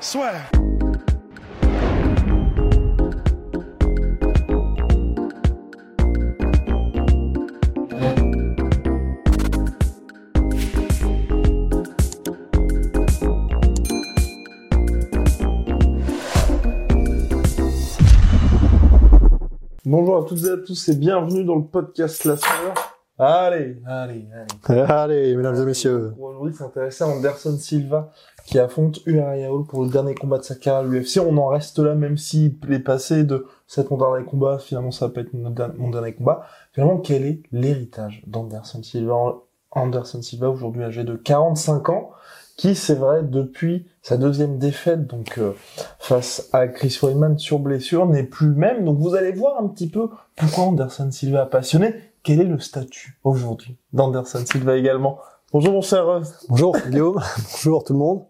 Swear. Bonjour à toutes et à tous et bienvenue dans le podcast La Sœur. Allez, allez, allez. Allez, mesdames et messieurs. Aujourd'hui s'intéresser à Anderson Silva qui affronte Uriah Hall pour le dernier combat de sa carrière à l'UFC. On en reste là même s'il est passé de c'est mon dernier combat, finalement ça va pas être mon der- mon dernier combat. Finalement, quel est l'héritage d'Anderson Silva? Anderson Silva aujourd'hui âgé de 45 ans qui c'est vrai depuis sa deuxième défaite donc euh, face à Chris Weidman sur blessure n'est plus même. Donc vous allez voir un petit peu pourquoi Anderson Silva a passionné. Quel est le statut aujourd'hui d'Anderson Silva également? Bonjour mon cher Rust. Bonjour Guillaume. Bonjour tout le monde.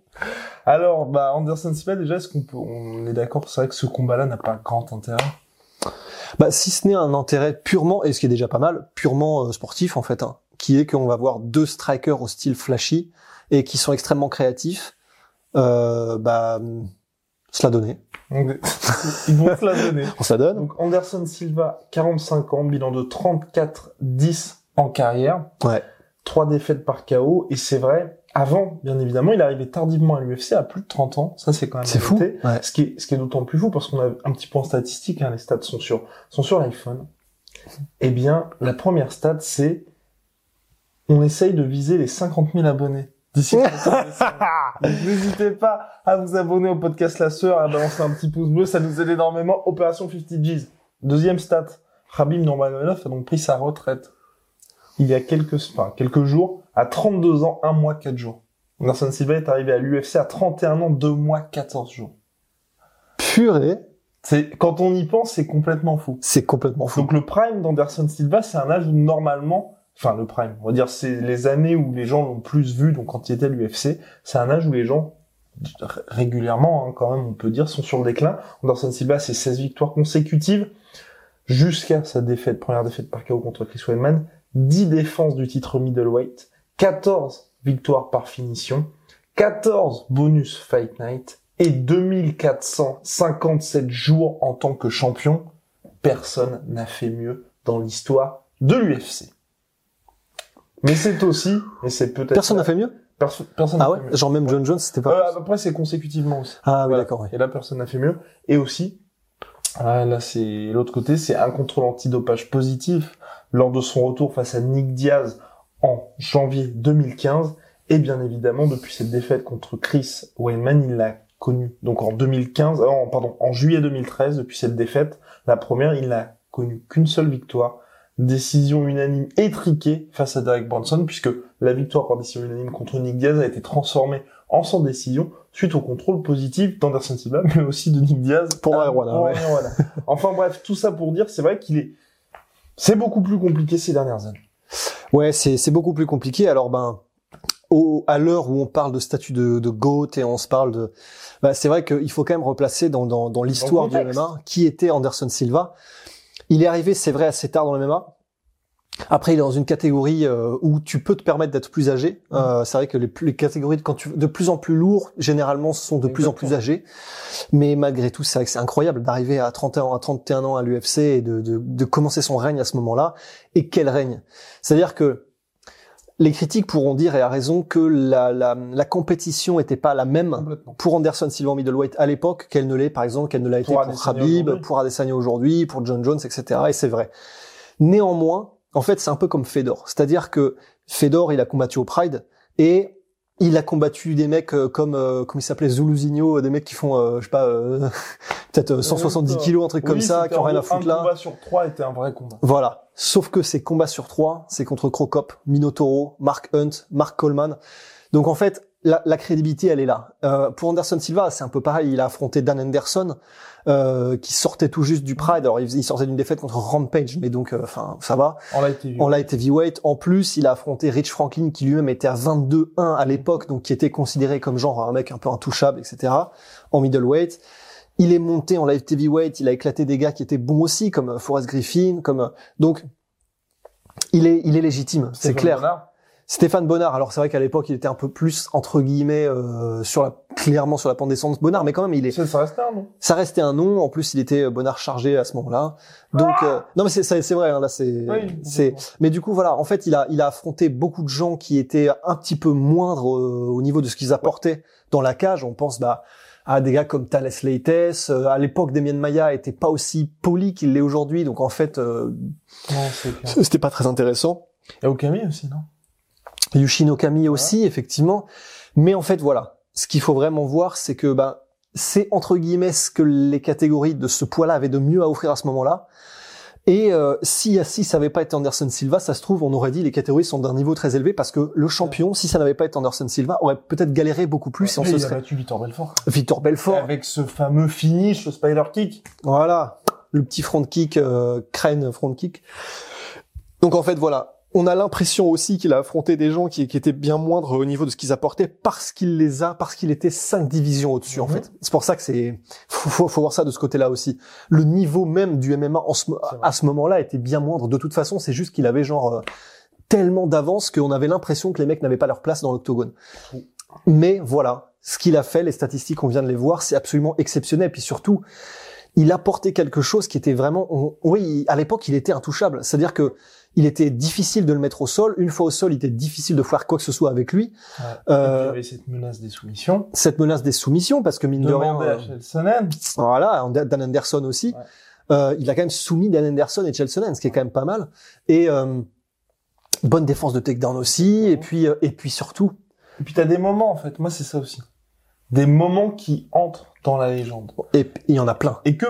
Alors, bah, Anderson Silva, déjà, est-ce qu'on peut, on est d'accord, c'est vrai que ce combat-là n'a pas grand intérêt? Bah, si ce n'est un intérêt purement, et ce qui est déjà pas mal, purement euh, sportif en fait, hein, qui est qu'on va voir deux strikers au style flashy et qui sont extrêmement créatifs, euh, bah, se la donner. Ils vont se la donner. On se la donne. Donc, Anderson Silva, 45 ans, bilan de 34-10 en carrière. Ouais. Trois défaites par KO. Et c'est vrai, avant, bien évidemment, il arrivait tardivement à l'UFC à plus de 30 ans. Ça, c'est quand même C'est fou. Ouais. Ce qui est, ce qui est d'autant plus fou parce qu'on a un petit point statistique, hein, les stats sont sur, sont sur l'iPhone. Eh bien, la première stat, c'est, on essaye de viser les 50 000 abonnés. D'ici le 30 décembre. Donc, N'hésitez pas à vous abonner au podcast La Sœur, à balancer un petit pouce bleu, ça nous aide énormément. Opération 50 G's. Deuxième stat, Khabib Nurmagomedov a donc pris sa retraite il y a quelques, enfin, quelques jours, à 32 ans, 1 mois, 4 jours. Anderson Silva est arrivé à l'UFC à 31 ans, 2 mois, 14 jours. Purée, C'est, quand on y pense, c'est complètement fou. c'est complètement fou. Donc le prime d'Anderson Silva, c'est un âge où normalement, enfin le prime, on va dire c'est les années où les gens l'ont plus vu, donc quand il était à l'UFC, c'est un âge où les gens régulièrement, hein, quand même, on peut dire, sont sur le déclin. Anderson Silva, c'est 16 victoires consécutives jusqu'à sa défaite, première défaite par KO contre Chris Weidman, 10 défenses du titre middleweight, 14 victoires par finition, 14 bonus fight night et 2457 jours en tant que champion. Personne n'a fait mieux dans l'histoire de l'UFC. Mais c'est aussi, et c'est peut-être... Personne n'a fait mieux? Perso- personne n'a Ah ouais? fait mieux. Genre même John Jones, c'était Euh, pas... à peu près, c'est consécutivement aussi. Ah oui, Voilà. d'accord. Et là, personne n'a fait mieux. Et aussi, ah, là, c'est l'autre côté, c'est un contrôle antidopage positif lors de son retour face à Nick Diaz en janvier 2015. Et bien évidemment, depuis cette défaite contre Chris Weidman, il l'a connu. Donc en 2015, euh, en- pardon, en juillet 2013, depuis cette défaite, la première, il n'a connu qu'une seule victoire. Décision unanime étriquée face à Derek Brunson, puisque la victoire par décision unanime contre Nick Diaz a été transformée en sans décision suite au contrôle positif d'Anderson Silva, mais aussi de Nick Diaz. Pour ouais. Marijuana. enfin bref, tout ça pour dire, c'est vrai qu'il est, c'est beaucoup plus compliqué ces dernières années. Ouais, c'est c'est beaucoup plus compliqué. Alors ben, au, à l'heure où on parle de statut de, de GOAT et on se parle de, bah, c'est vrai qu'il faut quand même replacer dans, dans, dans l'histoire du. MMA qui était Anderson Silva. Il est arrivé, c'est vrai, assez tard dans le MMA. Après, il est dans une catégorie euh, où tu peux te permettre d'être plus âgé. Euh, c'est vrai que les, les catégories de, quand tu, de plus en plus lourds, généralement, sont de plus en plus âgés. Mais malgré tout, c'est vrai que c'est incroyable d'arriver à 31 ans, à 31 ans à l'UFC et de, de, de commencer son règne à ce moment-là. Et quel règne? C'est-à-dire que les critiques pourront dire, et à raison, que la, la, la compétition était pas la même pour Anderson Silva en middleweight à l'époque qu'elle ne l'est, par exemple, qu'elle ne l'a été Pour aujourd'hui. pour Adesanya aujourd'hui, pour John Jones, etc. Et c'est vrai. Néanmoins, en fait, c'est un peu comme Fedor. C'est-à-dire que Fedor, il a combattu au Pride et il a combattu des mecs euh, comme euh, comment il s'appelait Zuluzinho, des mecs qui font euh, je sais pas euh, peut-être euh, 170 d'accord. kilos, un truc comme ça, qui ont en rien à foutre un là. combat sur trois était un vrai combat. Voilà. Sauf que ces combats sur trois, c'est contre Crocop, Minotauro, Mark Hunt, Mark Coleman. Donc en fait, la, la crédibilité, elle est là. Euh, pour Anderson Silva, c'est un peu pareil. Il a affronté Dan Anderson, euh, qui sortait tout juste du Pride. Alors, il, il sortait d'une défaite contre Rampage, mais donc, euh, enfin, ça va. En light heavyweight. En plus, il a affronté Rich Franklin, qui lui-même était à 22-1 à l'époque, donc qui était considéré comme genre un mec un peu intouchable, etc. En middleweight. Il est monté en light heavyweight. Il a éclaté des gars qui étaient bons aussi, comme euh, Forrest Griffin, comme euh, donc. Il est, il est légitime, c'est clair. Stéphane Bonnard, alors c'est vrai qu'à l'époque il était un peu plus entre guillemets euh, sur la clairement sur la pente descendante Bonnard, mais quand même il est Ça, ça reste un, non ça restait un nom. En plus il était euh, Bonnard chargé à ce moment-là. Donc euh, non mais c'est c'est c'est vrai hein, là c'est Oui, c'est mais du coup voilà en fait il a il a affronté beaucoup de gens qui étaient un petit peu moindres euh, au niveau de ce qu'ils apportaient dans la cage. On pense bah à des gars comme Thales Leites. Euh, à l'époque Damien Maya était pas aussi poli qu'il l'est aujourd'hui. Donc en fait euh, c'était pas très intéressant. Et Okami aussi, non? Yushin Okami aussi, effectivement. Mais en fait, voilà. Ce qu'il faut vraiment voir, c'est que bah, c'est entre guillemets ce que les catégories de ce poids-là avaient de mieux à offrir à ce moment-là. Et euh, si ça n'avait pas été Anderson Silva, ça se trouve, on aurait dit les catégories sont d'un niveau très élevé parce que le champion, si ça n'avait pas été Anderson Silva, aurait peut-être galéré beaucoup plus et on se serait. battu Victor Belfort. Victor Belfort, Avec ce fameux finish, le spider kick. Voilà, le petit front kick, euh, crane front kick. Donc en fait, voilà. On a l'impression aussi qu'il a affronté des gens qui, qui étaient bien moindres au niveau de ce qu'ils apportaient parce qu'il les a, parce qu'il était cinq divisions au-dessus, en fait. C'est pour ça que c'est, faut, faut, faut voir ça de ce côté-là aussi. Le niveau même du MMA en ce, à ce moment-là était bien moindre. De toute façon, c'est juste qu'il avait genre euh, tellement d'avance qu'on avait l'impression que les mecs n'avaient pas leur place dans l'octogone. Mais voilà, ce qu'il a fait, les statistiques, on vient de les voir, c'est absolument exceptionnel. Puis surtout, il apportait quelque chose qui était vraiment, on- oui, à l'époque, il était intouchable. C'est-à-dire que il était difficile de le mettre au sol. Une fois au sol, il était difficile de faire quoi que ce soit avec lui. Ouais. Euh, il y avait cette menace des soumissions. Cette menace des soumissions, parce que mine de rien, à euh, Chelsonen. voilà, Dan Anderson aussi. Ouais. Euh, il a quand même soumis Dan Anderson et Chelsonen, ce qui est quand même pas mal. Et euh, bonne défense de takedown aussi. Et puis, euh, et puis surtout, Et puis t'as des moments, en fait. Moi, c'est ça aussi. Des moments qui entrent dans la légende. et il y en a plein. Et que,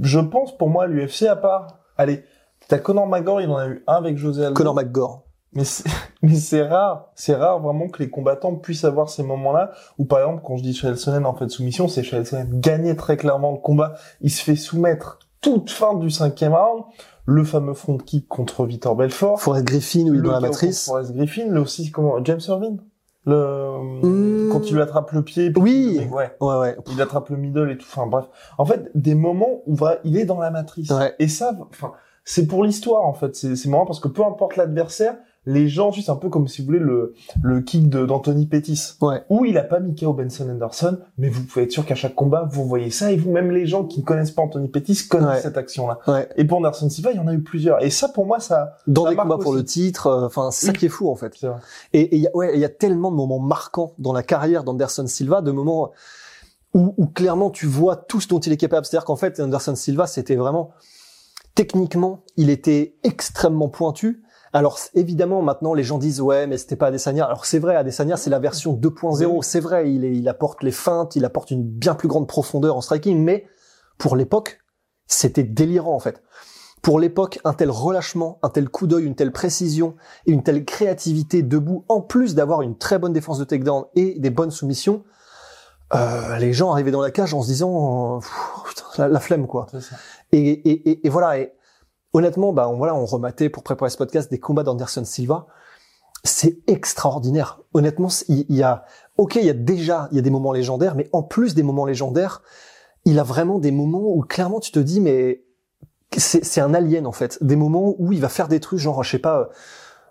je pense, pour moi, l'UFC, à part, allez, t'as Conor McGregor, il en a eu un avec José Aldo. Conor McGregor. Mais c'est, mais c'est rare. C'est rare vraiment que les combattants puissent avoir ces moments-là où, par exemple, quand je dis Chelsonen en fait soumission, c'est Chelsonen gagner très clairement le combat. Il se fait soumettre toute fin du cinquième round. Le fameux front kick contre Vitor Belfort. Forrest Griffin, où il dans la matrice. Forrest Griffin. Le aussi, comment, James Irvin. Le, Mmh. quand il lui attrape le pied. puis Oui. mec, ouais. Ouais, ouais. Il attrape le middle et tout. Enfin, bref. En fait, des moments où va, il est dans la matrice. Ouais. Et ça, enfin, c'est pour l'histoire, en fait. C'est, c'est marrant parce que peu importe l'adversaire, les gens, c'est un peu comme si vous voulez le, le kick de, d'Anthony Pettis. Ouais. Où il a pas mis KO Benson Anderson, mais vous pouvez être sûr qu'à chaque combat, vous voyez ça et vous, même les gens qui ne connaissent pas Anthony Pettis connaissent Ouais. cette action-là. Ouais. Et pour Anderson Silva, il y en a eu plusieurs. Et ça, pour moi, ça, Dans Ça des combats pour le titre, euh, enfin, c'est ça qui est fou, en fait. c'est vrai. Et et il y a, ouais, il y a tellement de moments marquants dans la carrière d'Anderson Silva, de moments où, où clairement tu vois tout ce dont il est capable. C'est-à-dire qu'en fait, Anderson Silva, c'était vraiment techniquement, il était extrêmement pointu. Alors évidemment, maintenant les gens disent ouais, mais c'était pas Adesanya. Alors c'est vrai, Adesanya c'est la version 2.0. Oui. C'est vrai, il, est, il apporte les feintes, il apporte une bien plus grande profondeur en striking, mais pour l'époque, c'était délirant en fait. Pour l'époque, un tel relâchement, un tel coup d'œil, une telle précision et une telle créativité debout, en plus d'avoir une très bonne défense de takedown et des bonnes soumissions, euh, les gens arrivaient dans la cage en se disant euh, Pff, putain, la, la flemme quoi. Et, et, et, et voilà. Et honnêtement, bah on, voilà, on rematait pour préparer ce podcast des combats d'Anderson Silva. C'est extraordinaire. Honnêtement, il y, a, ok, il y a déjà, il y a des moments légendaires, mais en plus des moments légendaires, il a vraiment des moments où clairement tu te dis, mais c'est un alien en fait. Des moments où il va faire des trucs, genre, je sais pas. euh,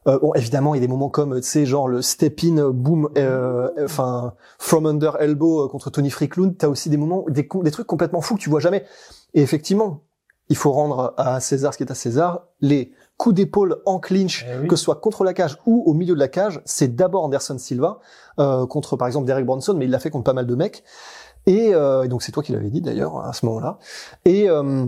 euh, bon, évidemment, il y a des moments comme, tu sais, genre le step in boom, euh, enfin from under elbow euh, contre Tony Freaklund. T'as aussi des moments, des, des trucs complètement fous que tu vois jamais. Et effectivement, il faut rendre à César ce qui est à César. Les coups d'épaule en clinch, Eh oui. que ce soit contre la cage ou au milieu de la cage, c'est d'abord Anderson Silva euh, contre par exemple Derek Bronson, mais il l'a fait contre pas mal de mecs. Et, euh, et donc c'est toi qui l'avais dit d'ailleurs à ce moment-là. Et euh,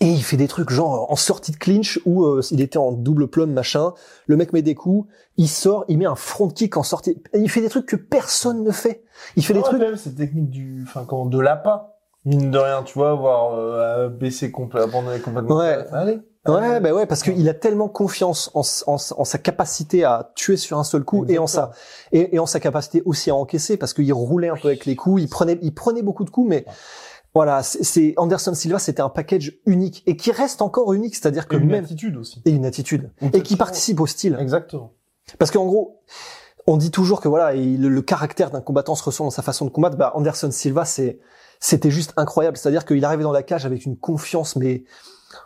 et il fait des trucs genre en sortie de clinch où euh, il était en double plum machin. Le mec met des coups, il sort, il met un front kick en sortie. Et il fait des trucs que personne ne fait. Il fait des Ouais, trucs. même cette technique du, enfin, comment, de l'appât. Mine de rien, tu vois, voir, euh, baisser complètement, abandonner complètement. Ouais. Allez. Ouais, bah ouais, parce qu'il a tellement confiance en, en, en, sa capacité à tuer sur un seul coup et en sa et, et, en sa capacité aussi à encaisser, parce qu'il roulait un peu avec les coups, il prenait il prenait beaucoup de coups, mais voilà, c'est Anderson Silva, c'était un package unique et qui reste encore unique, c'est-à-dire que et une même attitude aussi et une attitude et qui participe au style. Exactement. Parce qu'en gros, on dit toujours que voilà, le, le caractère d'un combattant se ressent dans sa façon de combattre. Bah, Anderson Silva, c'est c'était juste incroyable. C'est-à-dire qu'il arrivait dans la cage avec une confiance, mais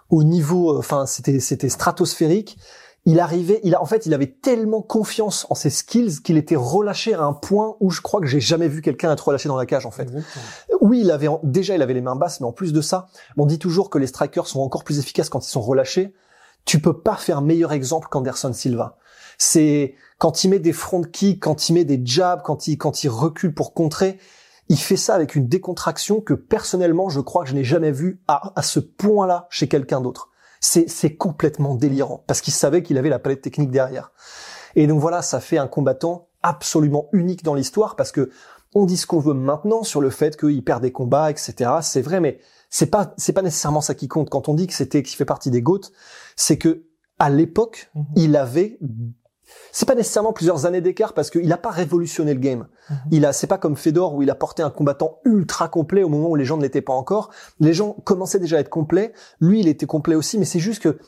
au niveau, enfin, c'était c'était stratosphérique. Il arrivait, il a, en fait, il avait tellement confiance en ses skills qu'il était relâché à un point où je crois que j'ai jamais vu quelqu'un être relâché dans la cage, en fait. Exactement. Oui, il avait, déjà, il avait les mains basses, mais en plus de ça, on dit toujours que les strikers sont encore plus efficaces quand ils sont relâchés. Tu peux pas faire meilleur exemple qu'Anderson Silva. C'est, quand il met des front kicks, quand il met des jabs, quand il, quand il recule pour contrer, il fait ça avec une décontraction que personnellement, je crois que je n'ai jamais vu à, à ce point-là chez quelqu'un d'autre. C'est, c'est complètement délirant parce qu'il savait qu'il avait la palette technique derrière. Et donc voilà, ça fait un combattant absolument unique dans l'histoire parce que on dit ce qu'on veut maintenant sur le fait qu'il perd des combats, etc. C'est vrai, mais c'est pas, c'est pas nécessairement ça qui compte. Quand on dit que c'était, qu'il fait partie des GOAT, c'est que à l'époque, mm-hmm. il avait c'est pas nécessairement plusieurs années d'écart parce qu'il n'a pas révolutionné le game. Mm -hmm. Il a, c'est pas comme Fedor où il a porté un combattant ultra complet au moment où les gens ne l'étaient pas encore. Les gens commençaient déjà à être complets. Lui, il était complet aussi, mais c'est juste que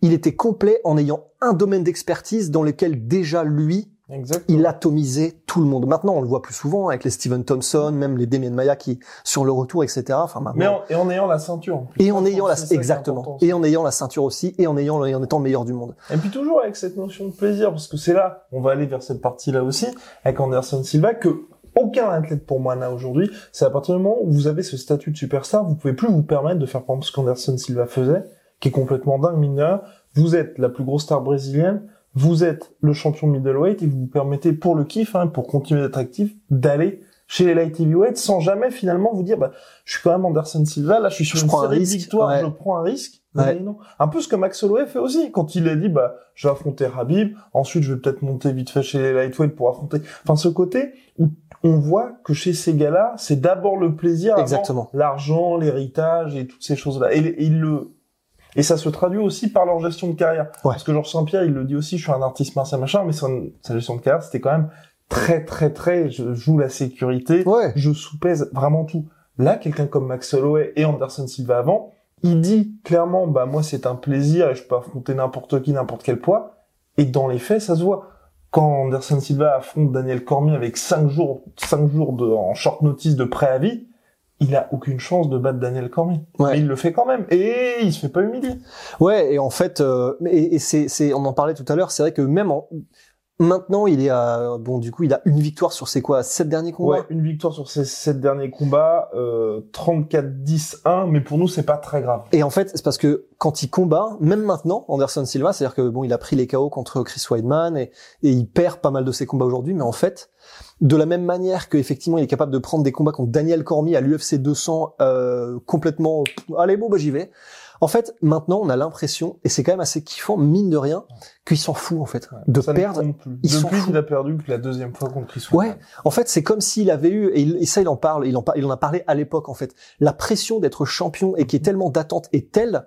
il était complet en ayant un domaine d'expertise dans lequel déjà lui, Exactement. Il atomisait tout le monde. Maintenant, on le voit plus souvent avec les Steven Thompson, même les Damien Maya qui sur le retour, etc. Enfin, maintenant, Mais en, et en ayant la ceinture. Et en ayant la exactement. Et en ayant la ceinture aussi, et en ayant et en étant le meilleur du monde. Et puis toujours avec cette notion de plaisir, parce que c'est là, on va aller vers cette partie-là aussi, avec Anderson Silva, que aucun athlète pour moi n'a aujourd'hui. C'est à partir du moment où vous avez ce statut de superstar, vous pouvez plus vous permettre de faire par exemple ce qu'Anderson Silva faisait, qui est complètement dingue, mineur. Vous êtes la plus grosse star brésilienne vous êtes le champion middleweight et vous vous permettez pour le kiff, hein, pour continuer d'être actif, d'aller chez les light heavyweight sans jamais finalement vous dire bah, je suis quand même Anderson Silva, là je suis sur je une prends série un risque, de victoires, ouais. je prends un risque. Ouais. Non. Un peu ce que Max Holloway fait aussi quand il a dit bah je vais affronter Habib, ensuite je vais peut-être monter vite fait chez les lightweight pour affronter. Enfin ce côté où on voit que chez ces gars-là, c'est d'abord le plaisir, l'argent, l'héritage et toutes ces choses-là. Et il le et ça se traduit aussi par leur gestion de carrière. Ouais. Parce que Georges Saint-Pierre, il le dit aussi, je suis un artiste martial machin, mais son, sa gestion de carrière, c'était quand même très, très, très, je joue la sécurité, Ouais. je sous-pèse vraiment tout. Là, quelqu'un comme Max Holloway et Anderson Silva avant, il dit clairement, bah, moi, c'est un plaisir et je peux affronter n'importe qui, n'importe quel poids. Et dans les faits, ça se voit. Quand Anderson Silva affronte Daniel Cormier avec 5 jours, 5 jours de, en short notice de préavis, il a aucune chance de battre Daniel Cormier. Ouais. Mais il le fait quand même. Et il se fait pas humilier. Ouais, et en fait, euh, et, et c'est, c'est, on en parlait tout à l'heure, c'est vrai que même en, maintenant, il est à, bon, du coup, il a une victoire sur ses quoi, sept derniers combats? Ouais, une victoire sur ces sept derniers combats, euh, 34-10-1, mais pour nous, c'est pas très grave. Et en fait, c'est parce que quand il combat, même maintenant, Anderson Silva, c'est-à-dire que bon, il a pris les KO contre Chris Weidman et, et il perd pas mal de ses combats aujourd'hui, mais en fait, de la même manière qu'effectivement, il est capable de prendre des combats contre Daniel Cormier à l'UFC 200 euh, complètement, allez bon, bah j'y vais. En fait, maintenant, on a l'impression, et c'est quand même assez kiffant, mine de rien, qu'il s'en fout en fait de perdre. plus. ils Depuis foutent. qu'il a perdu que la deuxième fois contre Chris Ouais, en fait, c'est comme s'il avait eu, et, il- et ça, il en parle, il en, il en a parlé à l'époque, en fait, la pression d'être champion et qui est tellement d'attente est telle.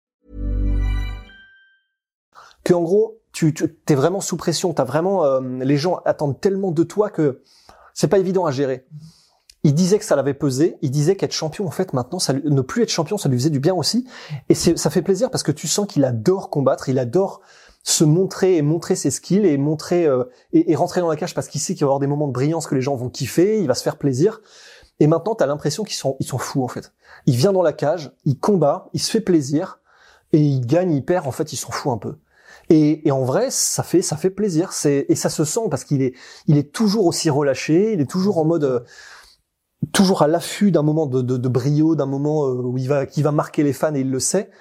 Que en gros, tu, tu es vraiment sous pression, t'as vraiment euh, les gens attendent tellement de toi que c'est pas évident à gérer. Il disait que ça l'avait pesé, il disait qu'être champion en fait maintenant ça ne plus être champion ça lui faisait du bien aussi et ça fait plaisir parce que tu sens qu'il adore combattre, il adore se montrer et montrer ses skills et montrer euh, et, rentrer dans la cage parce qu'il sait qu'il va y avoir des moments de brillance que les gens vont kiffer, il va se faire plaisir. Et maintenant, tu as l'impression qu'ils sont ils sont fous en fait. Il vient dans la cage, il combat, il se fait plaisir et il gagne, il perd, en fait, il s'en fout un peu. Et, et en vrai, ça fait ça fait plaisir. C'est et ça se sent parce qu'il est il est toujours aussi relâché. Il est toujours en mode. euh, toujours à l'affût d'un moment de, de, de brio, d'un moment euh, où il va, qui va marquer les fans et il le sait.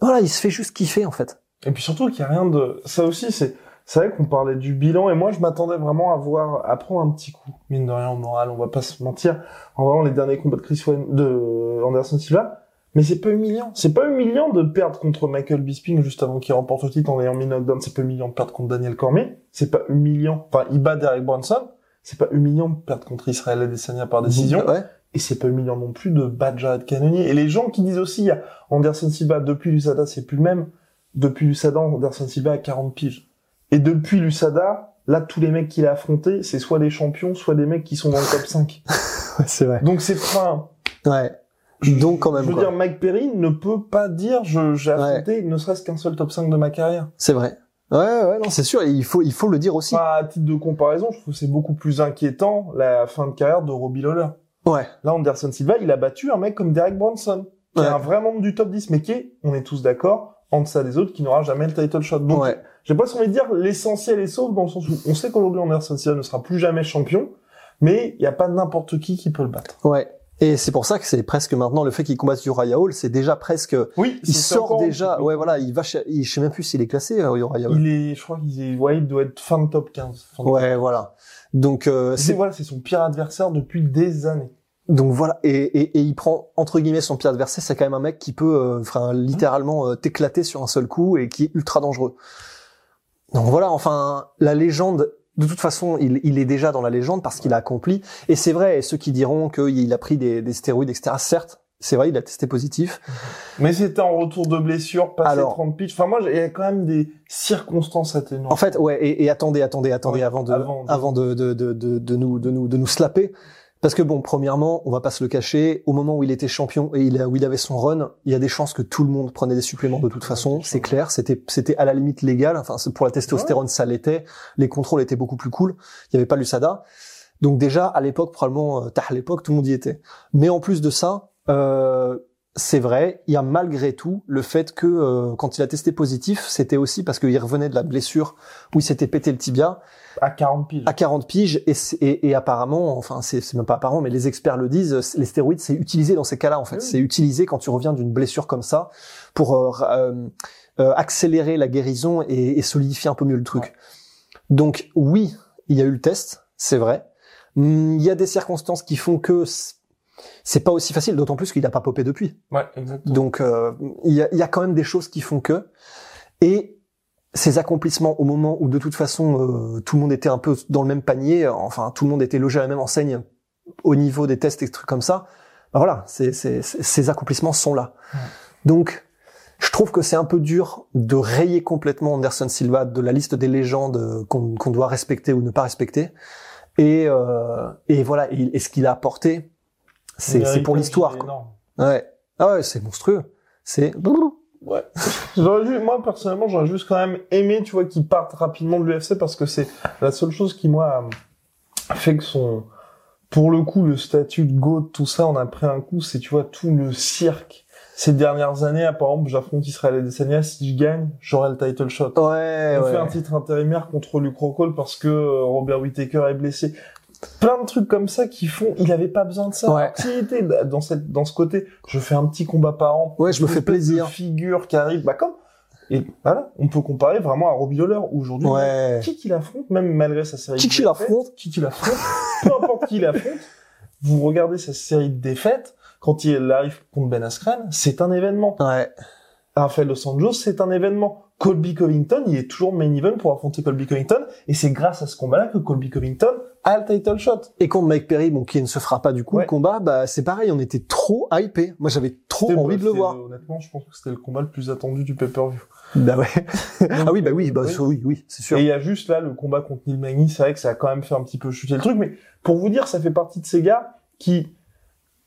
Voilà, il se fait juste kiffer en fait. Et puis surtout qu'il y a rien de, ça aussi c'est, c'est vrai qu'on parlait du bilan et moi je m'attendais vraiment à voir, à prendre un petit coup, mine de rien au moral, on va pas se mentir, en vraiment les derniers combats de Chris Wayne, de Anderson Silva, mais c'est pas humiliant. C'est pas humiliant de perdre contre Michael Bisping juste avant qu'il remporte le titre en ayant mis knockdown. C'est pas humiliant de perdre contre Daniel Cormier. C'est pas humiliant. Enfin, il bat Derek Brunson. C'est pas humiliant de perdre contre Israël Adesanya par décision. Ouais. Et c'est pas humiliant non plus de battre Jared Cannonier. Et les gens qui disent aussi, il y a Anderson Silva, depuis l'USADA, c'est plus le même. Depuis l'USADA, Anderson Silva a 40 piges. Et depuis l'USADA, là, tous les mecs qu'il a affrontés, c'est soit des champions, soit des mecs qui sont dans le top 5. Ouais, c'est vrai. Donc c'est pas, Ouais. Donc quand même. je veux quoi. dire, Mike Perry ne peut pas dire, je, j'ai affronté ne serait-ce qu'un seul top 5 de ma carrière. C'est vrai. Ouais, ouais, non, c'est sûr. Et il faut, il faut le dire aussi. Pas à titre de comparaison, je trouve que c'est beaucoup plus inquiétant la fin de carrière de Robbie Lawler. Ouais. Là, Anderson Silva, il a battu un mec comme Derek Bronson, qui Ouais. est un vrai membre du top 10, mais qui est, on est tous d'accord, en deçà des autres, qui n'aura jamais le title shot. Donc, Ouais. j'ai pas envie de dire l'essentiel est sauf, dans le sens où on sait qu'aujourd'hui Anderson Silva ne sera plus jamais champion, mais il n'y a pas n'importe qui qui peut le battre. Ouais. Et c'est pour ça que c'est presque maintenant le fait qu'il combatte Uriah Hall, c'est déjà presque. Oui, Il sort déjà. Ouais, voilà. Il va. chez- Il, je sais même plus s'il est classé euh, Uriah Hall. Il est, je crois qu'il est, ouais, il doit être fin de top 15. fin de Ouais, voilà. Donc euh, C'est c'est voilà, c'est son pire adversaire depuis des années. donc voilà. Et, et, et il prend entre guillemets son pire adversaire. C'est quand même un mec qui peut, euh, enfin, littéralement euh, t'éclater sur un seul coup et qui est ultra dangereux. Donc voilà. Enfin, la légende. De toute façon, il, il est déjà dans la légende parce qu'il a accompli. Et c'est vrai. Et ceux qui diront qu'il a pris des, des stéroïdes, etc. Certes, c'est vrai, il a testé positif. Mais c'était en retour de blessure, passé Alors- 30 pitch. Enfin, moi, il y a quand même des circonstances atténuantes. En fait, ouais, et, et attendez, attendez, attendez, Ouais, avant de, avant avant, de- de, de, de, de, de nous, de nous, de nous slapper. Parce que bon, premièrement, on va pas se le cacher, au moment où il était champion et il a, où il avait son run, il y a des chances que tout le monde prenait des suppléments de toute façon, c'est clair, c'était, c'était à la limite légal, enfin, pour la testostérone, ça l'était, les contrôles étaient beaucoup plus cool, il y avait pas l'USADA. Donc déjà, à l'époque, probablement, euh, à l'époque, tout le monde y était. Mais en plus de ça, euh, c'est vrai, il y a malgré tout le fait que euh, quand il a testé positif, c'était aussi parce qu'il revenait de la blessure où il s'était pété le tibia À 40 piges. à 40 piges et, c'est- et, et apparemment, enfin c'est même pas apparent, mais les experts le disent, les stéroïdes c'est utilisé dans ces cas-là en fait. Oui. C'est utilisé quand tu reviens d'une blessure comme ça pour euh, euh, euh, accélérer la guérison et, et solidifier un peu mieux le truc. Donc oui, il y a eu le test, c'est vrai. Hum, Il y a des circonstances qui font que c'est pas aussi facile, d'autant plus qu'il n'a pas popé depuis. Ouais, exactement. Donc euh, il y, a, y a quand même des choses qui font que et ces accomplissements au moment où de toute façon euh, tout le monde était un peu dans le même panier, enfin tout le monde était logé à la même enseigne au niveau des tests et des trucs comme ça. Ben voilà, c'est- c'est- ces accomplissements sont là. Ouais. Donc je trouve que c'est un peu dur de rayer complètement Anderson Silva de la liste des légendes qu'on, qu'on doit respecter ou ne pas respecter. Et, euh, et voilà, et, et ce qu'il a apporté, c'est, c'est pour l'histoire. Ouais. Ah ouais, c'est monstrueux. C'est Ouais. J'aurais ju- moi, personnellement, j'aurais juste quand même aimé, tu vois, qu'il parte rapidement de l'UFC parce que c'est la seule chose qui, moi, a fait que son, pour le coup, le statut de GOAT, tout ça, on a pris un coup, c'est, tu vois, tout le cirque. Ces dernières années, par exemple, j'affronte Israël Adesanya, si je gagne, j'aurai le title shot. ouais, On ouais. fait un titre intérimaire contre Luke Rockhold parce que euh, Robert Whittaker est blessé. Plein de trucs comme ça qui font, il avait pas besoin de ça. Ouais. S'il était dans cette, dans ce côté, je fais un petit combat par an. Ouais, je me fais plaisir. De figure qui arrive, bah comme. Et voilà, on peut comparer vraiment à Robbie Lawler aujourd'hui. Ouais. Qui qu'il affronte, même malgré sa série Qui qu'il affronte. qui qu'il affronte, peu importe qui il affronte, vous regardez sa série de défaites, quand il arrive contre Ben Askren, c'est un événement. Ouais. Rafael Dos Anjos, c'est un événement. Colby Covington, il est toujours main event pour affronter Colby Covington, et c'est grâce à ce combat-là que Colby Covington a le title shot. Et contre Mike Perry, bon, qui ne se fera pas du coup Ouais. le combat, bah c'est pareil, on était trop hypé. Moi, j'avais trop envie de le voir. Honnêtement, je pense que c'était le combat le plus attendu du pay-per-view. Bah ouais. ah oui, bah oui, bah Oui. oui, oui, c'est sûr. Et il y a juste là le combat contre Neil Magny, c'est vrai que ça a quand même fait un petit peu chuter le truc, mais pour vous dire, ça fait partie de ces gars qui,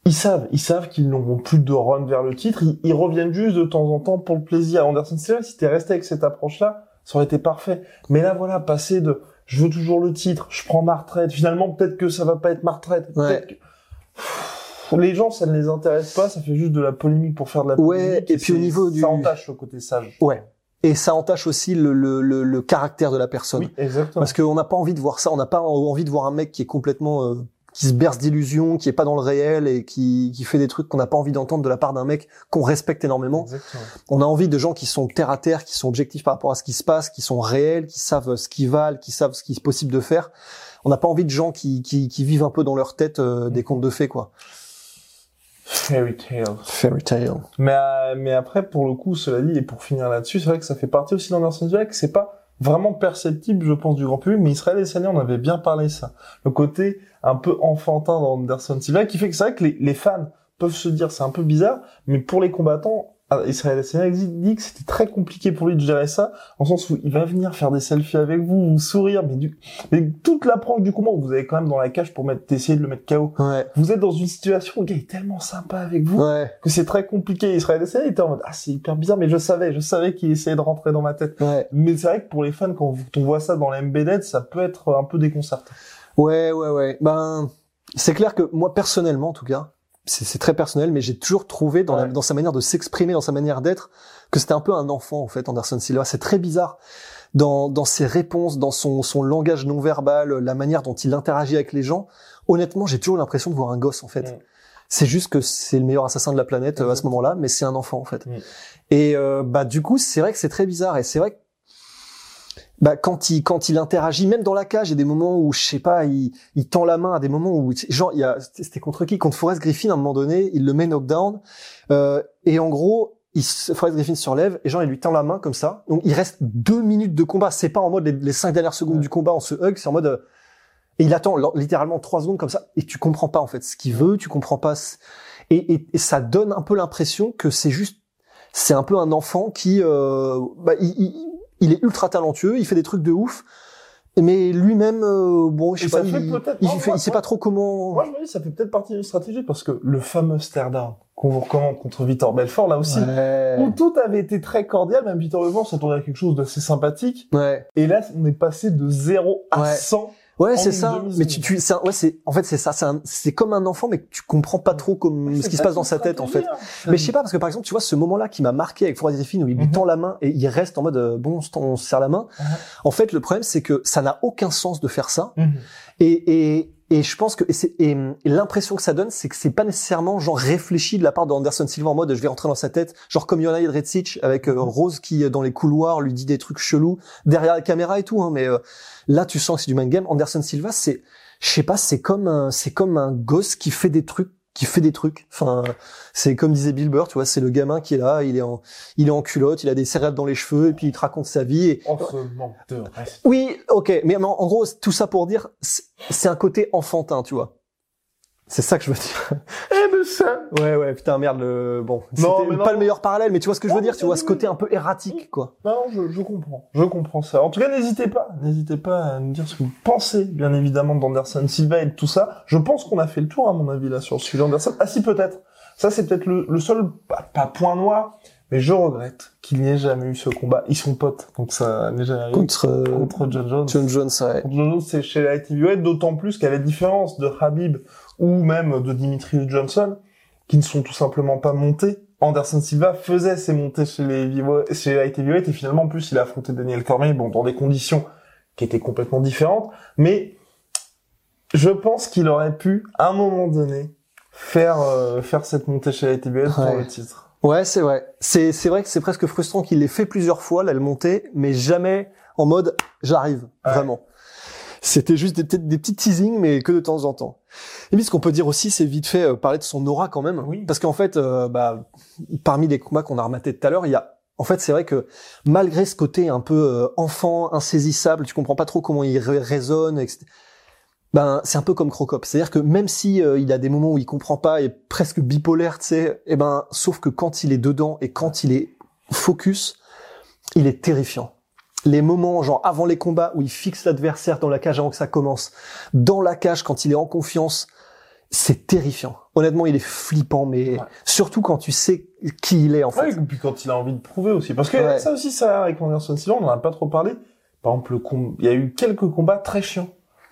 ils savent, ils savent qu'ils n'auront plus de run vers le titre, ils, ils reviennent juste de temps en temps pour le plaisir. Anderson Silva, si t'es resté avec cette approche-là, ça aurait été parfait. Mais là, voilà, passer de, je veux toujours le titre, je prends ma retraite, finalement, peut-être que ça va pas être ma retraite, Ouais. peut-être que... Pff, Les gens, ça ne les intéresse pas, ça fait juste de la polémique pour faire de la Ouais, polémique. et puis au niveau du- Ça entache le côté sage. Ouais. Et ça entache aussi le, le, le, le caractère de la personne. Oui, exactement. Parce qu'on n'a pas envie de voir ça, on n'a pas envie de voir un mec qui est complètement euh, qui se berce d'illusions, qui est pas dans le réel et qui, qui fait des trucs qu'on n'a pas envie d'entendre de la part d'un mec qu'on respecte énormément. Exactement. On a envie de gens qui sont terre à terre, qui sont objectifs par rapport à ce qui se passe, qui sont réels, qui savent ce qu'ils valent, qui savent ce qui est possible de faire. On n'a pas envie de gens qui, qui, qui vivent un peu dans leur tête euh, des contes de fées, quoi. Fairy tale. Fairy tale. Mais, euh, mais après, pour le coup, cela dit, et pour finir là-dessus, c'est vrai que ça fait partie aussi d'Anderson que c'est pas vraiment perceptible, je pense, du grand public, mais Israël et Sani, on avait bien parlé ça. Le côté un peu enfantin d'Anderson Silva, qui fait que c'est vrai que les, les fans peuvent se dire, c'est un peu bizarre, mais pour les combattants, ah, Israël Adesanya dit que c'était très compliqué pour lui de gérer ça, en sens où il va venir faire des selfies avec vous, vous sourire, mais, du, mais toute l'approche du combat, vous avez quand même dans la cage pour mettre, essayer de le mettre KO. Ouais. Vous êtes dans une situation où le gars est tellement sympa avec vous Ouais. que c'est très compliqué. Israël Adesanya était en mode ah c'est hyper bizarre, mais je savais, je savais qu'il essayait de rentrer dans ma tête. Ouais. Mais c'est vrai que pour les fans, quand on voit ça dans l'embedded, ça peut être un peu déconcertant. Ouais, ouais, ouais. Ben, c'est clair que moi, personnellement, en tout cas, c'est très personnel, mais j'ai toujours trouvé dans, la- Ouais. dans sa manière de s'exprimer, dans sa manière d'être, que c'était un peu un enfant, en fait, Anderson Silva. C'est très bizarre. Dans, dans ses réponses, dans son, son langage non verbal, la manière dont il interagit avec les gens, honnêtement, j'ai toujours l'impression de voir un gosse, en fait. Mm. C'est juste que c'est le meilleur assassin de la planète euh, à ce Exact. moment-là, mais c'est un enfant, en fait. Mm. Et euh, bah du coup, c'est vrai que c'est très bizarre, et c'est vrai que bah, quand il quand il interagit, même dans la cage, il y a des moments où je sais pas, il, il tend la main à des moments où genre il y a c'était contre qui? Contre Forrest Griffin à un moment donné, il le met knockdown euh, et en gros il, se- Forrest Griffin se relève et genre il lui tend la main comme ça. Donc il reste deux minutes de combat. C'est pas en mode les, les cinq dernières secondes Ouais. du combat on se hug, c'est en mode euh, et il attend littéralement trois secondes comme ça et tu comprends pas en fait ce qu'il veut, tu comprends pas ce- et, et, et ça donne un peu l'impression que c'est juste c'est un peu un enfant qui euh, bah, il, il, il est ultra talentueux, il fait des trucs de ouf, mais lui-même, euh, bon, je sais pas, il, peut-être- il, non, fait- moi, il sait pas trop comment. Moi, je me dis, ça fait peut-être partie d'une stratégie parce que le fameux down qu'on vous recommande contre Victor Belfort, là aussi, Ouais. où tout avait été très cordial, même Victor Belfort s'attendait à quelque chose d'assez sympathique. Ouais, Et là, on est passé de 0 à Ouais. 100. Ouais, c'est ça. Mais tu, tu, un- ouais, c'est, en fait, c'est ça. C'est, comme un enfant, mais tu comprends pas trop comme ce qui se passe dans sa tête, en fait. Mais je sais pas parce que par exemple, tu vois ce moment-là qui m'a marqué avec Forrest Griffin où il lui Mhm. tend la main et il reste en mode euh, bon, on se serre la main. En fait, le problème c'est que ça n'a aucun sens de faire ça. Mhm. Et, et, et je pense que et, c'est- et, et l'impression que ça donne, c'est que c'est pas nécessairement genre réfléchi de la part d'Anderson Silva en mode je vais rentrer dans sa tête, genre comme Jonas Jedrzejczyk avec euh, Rose qui dans les couloirs lui dit des trucs chelous derrière la caméra et tout. Hein, mais euh, là, tu sens que c'est du mind game. Anderson Silva, c'est, je sais pas, c'est comme un, c'est comme un gosse qui fait des trucs qui fait des trucs. Enfin, c'est comme disait Bill Burr, tu vois, c'est le gamin qui est là, il est en, il est en culotte, il a des céréales dans les cheveux et puis il te raconte sa vie. Et, de oui, ok, mais en, en gros, tout ça pour dire, c'est un côté enfantin, tu vois. C'est ça que je veux dire. Eh, mais ça, Ouais, ouais, putain, merde, le, bon, Non, c'était mais non, pas non. le meilleur parallèle, mais tu vois ce que je veux dire, tu vois, ce côté un peu erratique, quoi. Non, non, je, je comprends. Je comprends ça. En tout cas, n'hésitez pas. N'hésitez pas à nous dire ce que vous pensez, bien évidemment, d'Anderson Silva et de tout ça. Je pense qu'on a fait le tour, à mon avis, là, sur le sujet Anderson. Ah si, peut-être. Ça, c'est peut-être le, le seul, pas, pas point noir, mais je regrette qu'il n'y ait jamais eu ce combat. Ils sont potes, donc ça n'est jamais arrivé. Contre, euh, Contre John Jones. John Jones, ouais. Contre John Jones, c'est chez la heavyweight, d'autant plus qu'à la différence de Habib ou même de Dimitri Johnson, qui ne sont tout simplement pas montés, Anderson Silva faisait ses montées chez les chez heavyweight et finalement en plus il a affronté Daniel Cormier, bon dans des conditions qui étaient complètement différentes, mais je pense qu'il aurait pu à un moment donné faire euh, faire cette montée chez la heavyweight pour Ouais. le titre. Ouais, c'est vrai. C'est, c'est vrai que c'est presque frustrant qu'il l'ait fait plusieurs fois, là, le monter, mais jamais en mode j'arrive, Ouais. vraiment. C'était juste des, peut-être des petits teasings, mais que de temps en temps. Et puis, ce qu'on peut dire aussi, c'est vite fait euh, parler de son aura quand même. Oui. Parce qu'en fait, euh, bah, parmi les combats qu'on a rematés tout à l'heure, il y a, en fait, c'est vrai que malgré ce côté un peu euh, enfant, insaisissable, tu comprends pas trop comment il résonne, etc. Ben, c'est un peu comme Crocop. C'est-à-dire que même si euh, il a des moments où il comprend pas et presque bipolaire, tu sais, eh ben, sauf que quand il est dedans et quand il est focus, il est terrifiant. Les moments, genre avant les combats où il fixe l'adversaire dans la cage avant que ça commence, dans la cage quand il est en confiance, c'est terrifiant. Honnêtement, il est flippant, mais Ouais. surtout quand tu sais qui il est en fait. Ouais, et puis quand il a envie de prouver aussi. Parce que Ouais. ça aussi, ça, avec Anderson Silva, on en a pas trop parlé. Par exemple, le com- il y a eu quelques combats très chiants.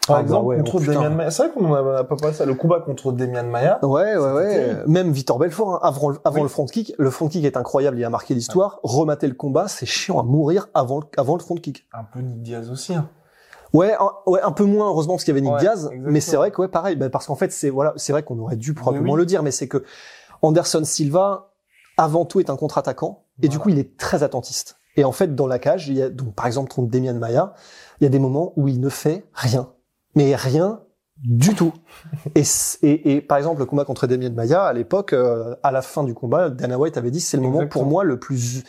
Par Ah bah exemple, ouais, contre oh putain. Demian Maia. C'est vrai qu'on en a pas ça. Le combat contre Demian Maia. Ouais, ouais, ouais. Même Victor Belfort, hein, avant, avant Oui. le front kick, le front kick est incroyable, il a marqué l'histoire. Remater le combat, c'est chiant à mourir avant, le- avant le front kick. Un peu Nick Diaz aussi. Hein. Ouais, un, ouais, un peu moins heureusement parce qu'il y avait Nick Ouais, Diaz, exactement. mais c'est vrai que ouais, pareil, bah, parce qu'en fait c'est voilà, c'est vrai qu'on aurait dû probablement oui. le dire, mais c'est que Anderson Silva avant tout est un contre-attaquant et du coup il est très attentiste. Et en fait dans la cage, il y a donc par exemple contre Demian Maia, il y a des moments où il ne fait rien, mais rien du tout. et, et, et par exemple le combat contre Demian Maia à l'époque, euh, à la fin du combat, Dana White avait dit c'est le moment pour moi le plus,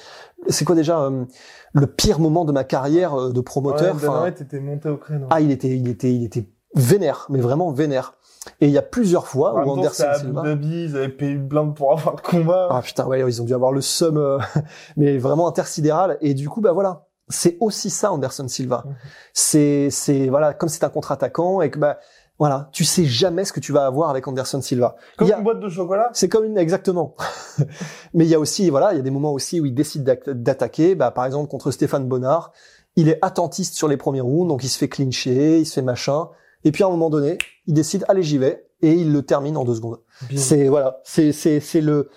c'est quoi déjà euh, le pire moment de ma carrière euh, de promoteur. Ouais, Dana White était monté au créneau. ah, il était, il était, il était vénère, mais vraiment vénère. Et il y a plusieurs fois En où Anderson à Silva. Dhabi, ils avaient payé une blinde pour avoir le combat. Ah putain, ouais, ils ont dû avoir le seum, euh, mais vraiment intersidéral. Et du coup, bah voilà, c'est aussi ça Anderson Silva. Mhm. C'est, c'est voilà, comme c'est un contre-attaquant et que bah voilà, tu sais jamais ce que tu vas avoir avec Anderson Silva. Comme a- une boîte de chocolat. C'est comme une exactement. Mais il y a aussi voilà, il y a des moments aussi où il décide d'attaquer. Bah par exemple contre Stéphane Bonnard, il est attentiste sur les premiers rounds, donc il se fait clincher, il se fait machin. Et puis à un moment donné, il décide allez j'y vais et il le termine en deux secondes. C'est voilà, c'est c'est c'est le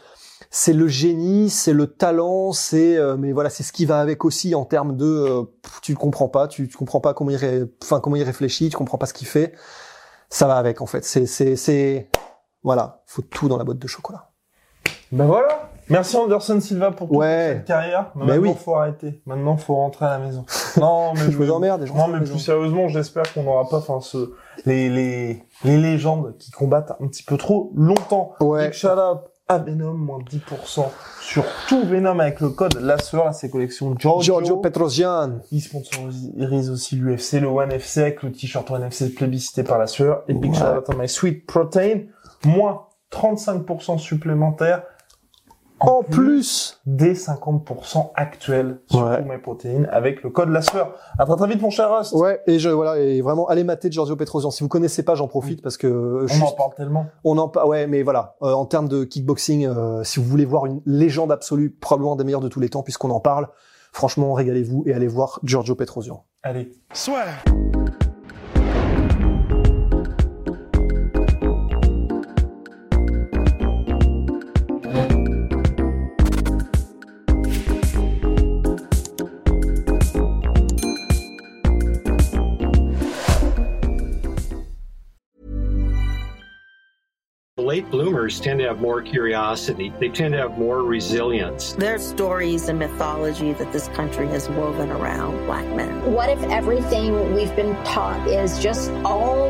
c'est le génie, c'est le talent, c'est euh, mais voilà, c'est ce qui va avec aussi en termes de euh, tu le comprends pas, tu, tu comprends pas comment il ré- enfin comment il réfléchit, tu comprends pas ce qu'il fait. Ça va avec en fait. C'est c'est c'est voilà, faut tout dans la boîte de chocolat. Ben voilà. Merci Anderson Silva pour toute Ouais. cette carrière. Mais Ben maintenant, oui. faut arrêter. Maintenant, faut rentrer à la maison. Non, mais Je vous emmerde. Non, mais plus sérieusement, j'espère qu'on n'aura pas, enfin, ce, les, les, les légendes qui combattent un petit peu trop longtemps. Ouais. À Venom, moins 10% sur tout Venom avec le code la sueur à ses collections Giorgio. Giorgio Petrosian. Il sponsorise aussi l'UFC, le One FC avec le t-shirt One FC plébiscité par la sueur. Et big Ouais. shout My Sweet Protein. Moins 35% supplémentaire. En plus, des 50% actuels sur Ouais. tous mes protéines avec le code la sueur. À très très vite mon cher Rust. ouais, et je voilà, et vraiment allez mater Giorgio Petrosian. Si vous connaissez pas, j'en profite parce que euh, On juste- en parle tellement. On en pa- ouais, mais voilà, euh, en termes de kickboxing, euh, si vous voulez voir une légende absolue, probablement des meilleurs de tous les temps, puisqu'on en parle, franchement, régalez-vous et allez voir Giorgio Petrosian. Allez. Swear. Late bloomers tend to have more curiosity. They tend to have more resilience. There's stories and mythology that this country has woven around black men. What if everything we've been taught is just all